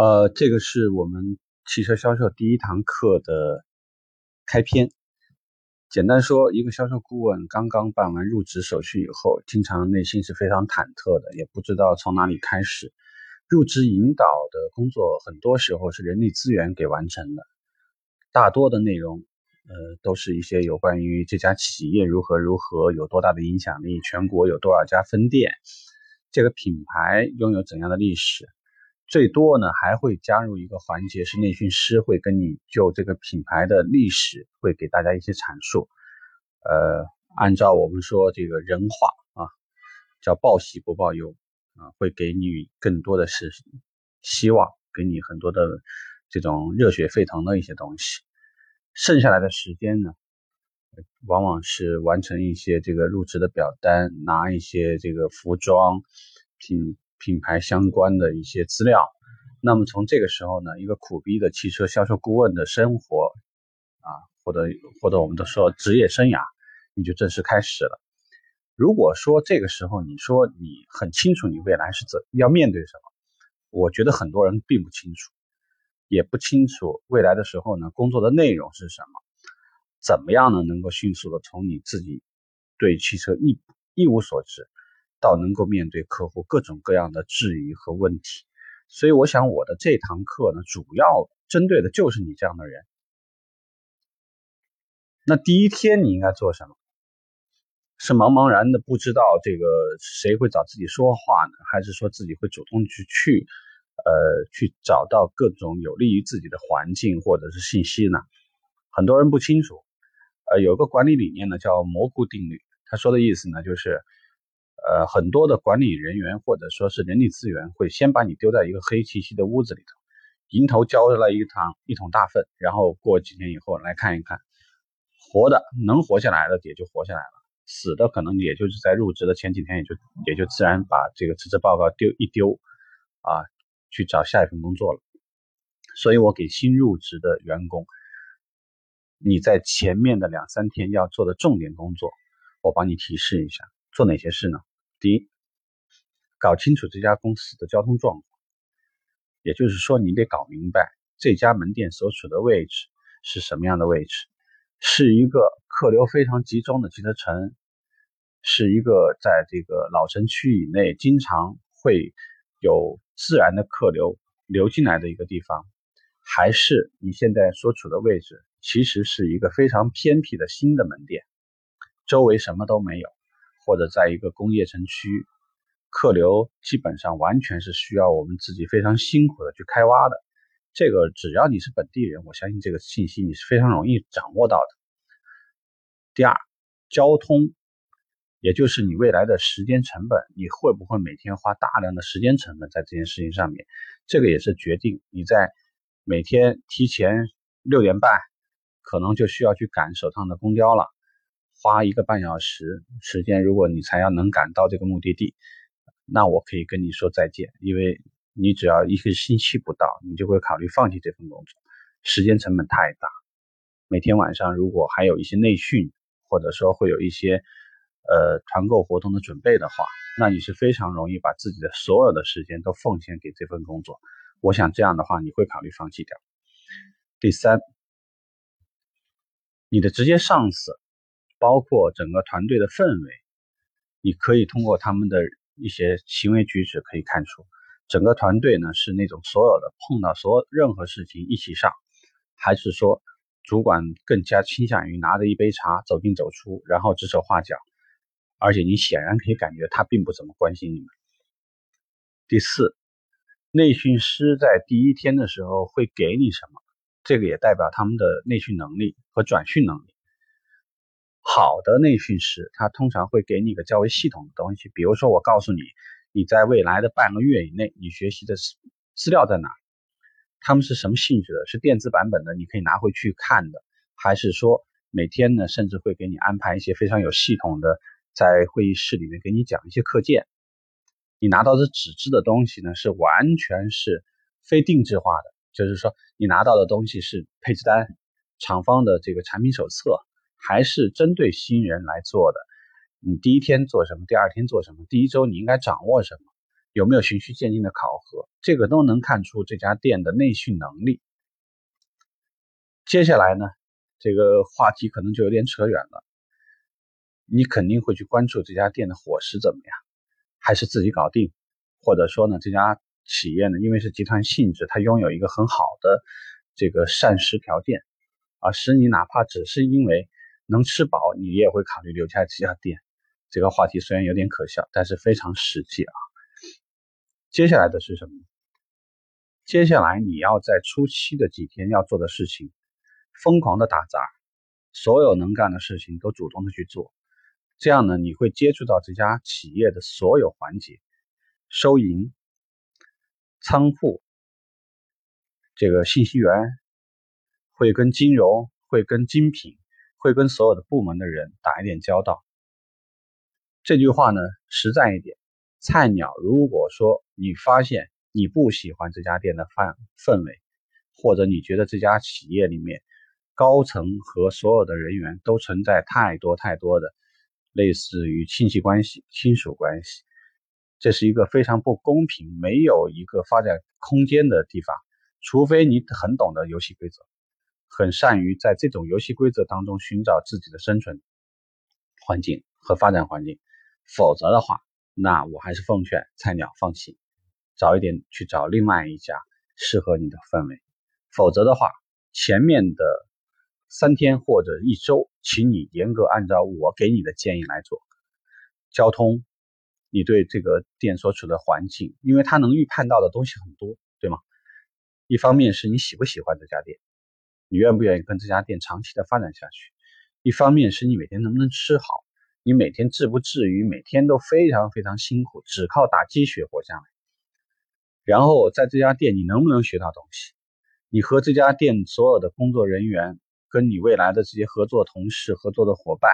呃，这个是我们汽车销售第一堂课的开篇。简单说，一个销售顾问刚刚办完入职手续以后，经常内心是非常忐忑的，也不知道从哪里开始。入职引导的工作很多时候是人力资源给完成的，大多的内容，呃，都是一些有关于这家企业如何如何，有多大的影响力，全国有多少家分店，这个品牌拥有怎样的历史。最多呢，还会加入一个环节，是内训师会跟你就这个品牌的历史，会给大家一些阐述。呃，按照我们说这个人话啊，叫报喜不报忧啊，会给你更多的是希望，给你很多的这种热血沸腾的一些东西。剩下来的时间呢，往往是完成一些这个入职的表单，拿一些这个服装品。品牌相关的一些资料，那么从这个时候呢，一个苦逼的汽车销售顾问的生活啊，或者或者我们都说职业生涯，你就正式开始了。如果说这个时候你说你很清楚你未来是怎要面对什么，我觉得很多人并不清楚，也不清楚未来的时候呢，工作的内容是什么，怎么样呢能够迅速的从你自己对汽车一一无所知。到能够面对客户各种各样的质疑和问题，所以我想我的这堂课呢，主要针对的就是你这样的人。那第一天你应该做什么？是茫茫然的不知道这个谁会找自己说话呢，还是说自己会主动去去，呃，去找到各种有利于自己的环境或者是信息呢？很多人不清楚。呃，有个管理理念呢，叫蘑菇定律。他说的意思呢，就是。呃，很多的管理人员或者说是人力资源会先把你丢在一个黑漆漆的屋子里头，迎头浇了一桶一桶大粪，然后过几天以后来看一看，活的能活下来的也就活下来了，死的可能也就是在入职的前几天也就也就自然把这个辞职报告丢一丢，啊，去找下一份工作了。所以我给新入职的员工，你在前面的两三天要做的重点工作，我帮你提示一下，做哪些事呢？第一，搞清楚这家公司的交通状况，也就是说，你得搞明白这家门店所处的位置是什么样的位置，是一个客流非常集中的汽车城，是一个在这个老城区以内经常会有自然的客流流进来的一个地方，还是你现在所处的位置其实是一个非常偏僻的新的门店，周围什么都没有。或者在一个工业城区，客流基本上完全是需要我们自己非常辛苦的去开挖的。这个只要你是本地人，我相信这个信息你是非常容易掌握到的。第二，交通，也就是你未来的时间成本，你会不会每天花大量的时间成本在这件事情上面？这个也是决定你在每天提前六点半，可能就需要去赶手上的公交了。花一个半小时时间，如果你才要能赶到这个目的地，那我可以跟你说再见，因为你只要一个星期不到，你就会考虑放弃这份工作，时间成本太大。每天晚上如果还有一些内训，或者说会有一些呃团购活动的准备的话，那你是非常容易把自己的所有的时间都奉献给这份工作。我想这样的话，你会考虑放弃掉。第三，你的直接上司。包括整个团队的氛围，你可以通过他们的一些行为举止可以看出，整个团队呢是那种所有的碰到所有任何事情一起上，还是说主管更加倾向于拿着一杯茶走进走出，然后指手画脚，而且你显然可以感觉他并不怎么关心你们。第四，内训师在第一天的时候会给你什么？这个也代表他们的内训能力和转训能力。好的内训师，他通常会给你一个较为系统的东西，比如说我告诉你，你在未来的半个月以内，你学习的资料在哪？他们是什么性质的？是电子版本的，你可以拿回去看的，还是说每天呢，甚至会给你安排一些非常有系统的，在会议室里面给你讲一些课件？你拿到的纸质的东西呢，是完全是非定制化的，就是说你拿到的东西是配置单、厂方的这个产品手册。还是针对新人来做的。你第一天做什么？第二天做什么？第一周你应该掌握什么？有没有循序渐进的考核，这个都能看出这家店的内训能力。接下来呢，这个话题可能就有点扯远了。你肯定会去关注这家店的伙食怎么样，还是自己搞定？或者说呢，这家企业呢，因为是集团性质，它拥有一个很好的这个膳食条件，啊，使你哪怕只是因为能吃饱，你也会考虑留下这家店。这个话题虽然有点可笑，但是非常实际啊。接下来的是什么？接下来你要在初期的几天要做的事情，疯狂的打杂，所有能干的事情都主动的去做。这样呢，你会接触到这家企业的所有环节，收银、仓库、这个信息员，会跟金融、会跟精品、会跟所有的部门的人打一点交道。这句话呢，实在一点，菜鸟如果说你发现你不喜欢这家店的氛氛围，或者你觉得这家企业里面高层和所有的人员都存在太多太多的。类似于亲戚关系、亲属关系，这是一个非常不公平、没有一个发展空间的地方。除非你很懂得游戏规则，很善于在这种游戏规则当中寻找自己的生存环境和发展环境，否则的话，那我还是奉劝菜鸟放弃，早一点去找另外一家适合你的氛围。否则的话，前面的。三天或者一周，请你严格按照我给你的建议来做。交通，你对这个店所处的环境，因为它能预判到的东西很多，对吗？一方面是你喜不喜欢这家店，你愿不愿意跟这家店长期的发展下去；一方面是你每天能不能吃好，你每天至不至于每天都非常非常辛苦，只靠打鸡血活下来。然后在这家店你能不能学到东西？你和这家店所有的工作人员。跟你未来的这些合作同事、合作的伙伴，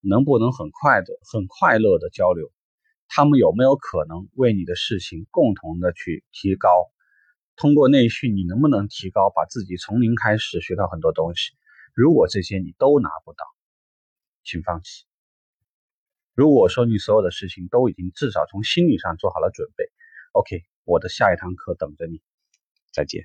能不能很快的、很快乐的交流？他们有没有可能为你的事情共同的去提高？通过内训，你能不能提高，把自己从零开始学到很多东西？如果这些你都拿不到，请放弃。如果说你所有的事情都已经至少从心理上做好了准备，OK，我的下一堂课等着你，再见。